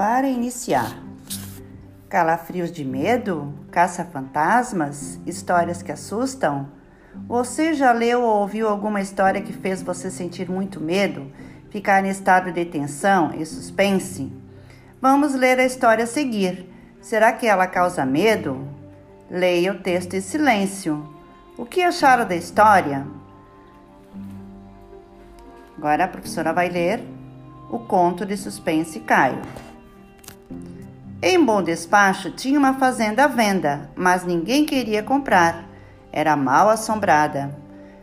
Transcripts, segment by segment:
para iniciar. Calafrios de medo? Caça-fantasmas? Histórias que assustam? Você já leu ou ouviu alguma história que fez você sentir muito medo, ficar em estado de tensão e suspense? Vamos ler a história a seguir. Será que ela causa medo? Leia o texto em silêncio. O que acharam da história? Agora a professora vai ler o conto de suspense Caio. Em Bom Despacho tinha uma fazenda à venda, mas ninguém queria comprar. Era mal assombrada.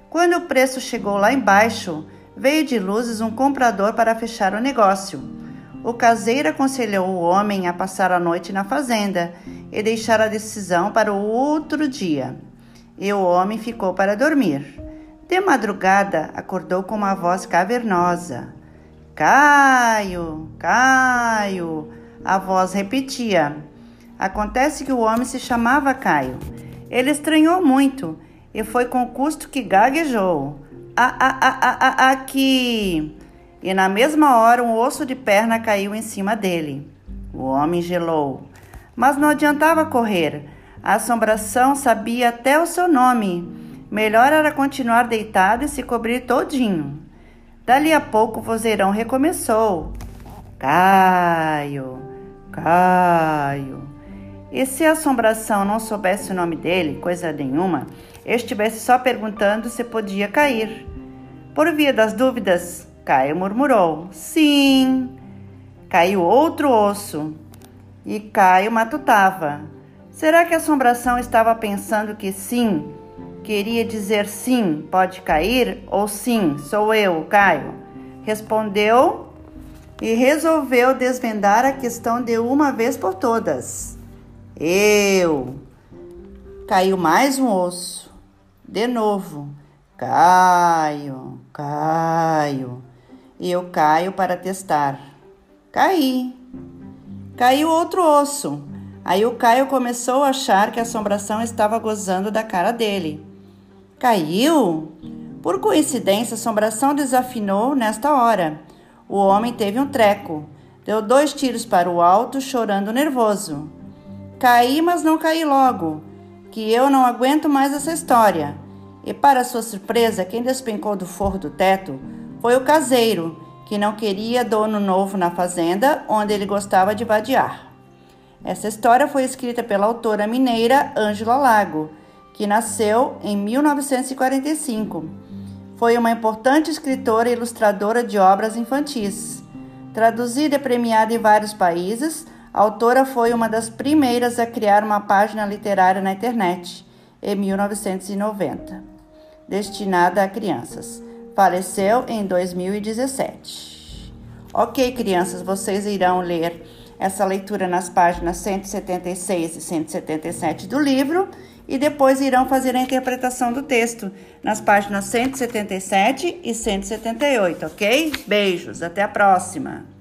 Quando o preço chegou lá embaixo, veio de luzes um comprador para fechar o negócio. O caseiro aconselhou o homem a passar a noite na fazenda e deixar a decisão para o outro dia. E o homem ficou para dormir. De madrugada, acordou com uma voz cavernosa. Caio, Caio. A voz repetia. Acontece que o homem se chamava Caio. Ele estranhou muito e foi com custo que gaguejou. Ah, ah, ah, ah, ah, aqui! E na mesma hora um osso de perna caiu em cima dele. O homem gelou. Mas não adiantava correr. A assombração sabia até o seu nome. Melhor era continuar deitado e se cobrir todinho. Dali a pouco o vozeirão recomeçou. Caio, Caio. E se a assombração não soubesse o nome dele, coisa nenhuma, estivesse só perguntando se podia cair. Por via das dúvidas, Caio murmurou: Sim. Caiu outro osso. E Caio matutava. Será que a assombração estava pensando que sim, queria dizer sim, pode cair? Ou sim, sou eu, Caio? Respondeu e resolveu desvendar a questão de uma vez por todas. Eu. Caiu mais um osso. De novo. Caio, caio. E eu caio para testar. Caí. Caiu outro osso. Aí o Caio começou a achar que a assombração estava gozando da cara dele. Caiu? Por coincidência, a assombração desafinou nesta hora. O homem teve um treco. Deu dois tiros para o alto, chorando nervoso. Caí, mas não caí logo, que eu não aguento mais essa história. E para sua surpresa, quem despencou do forro do teto foi o caseiro, que não queria dono novo na fazenda onde ele gostava de vadiar. Essa história foi escrita pela autora mineira Ângela Lago, que nasceu em 1945. Foi uma importante escritora e ilustradora de obras infantis. Traduzida e premiada em vários países, a autora foi uma das primeiras a criar uma página literária na internet, em 1990, destinada a crianças. Faleceu em 2017. Ok, crianças, vocês irão ler essa leitura nas páginas 176 e 177 do livro e depois irão fazer a interpretação do texto nas páginas 177 e 178, ok? Beijos, até a próxima!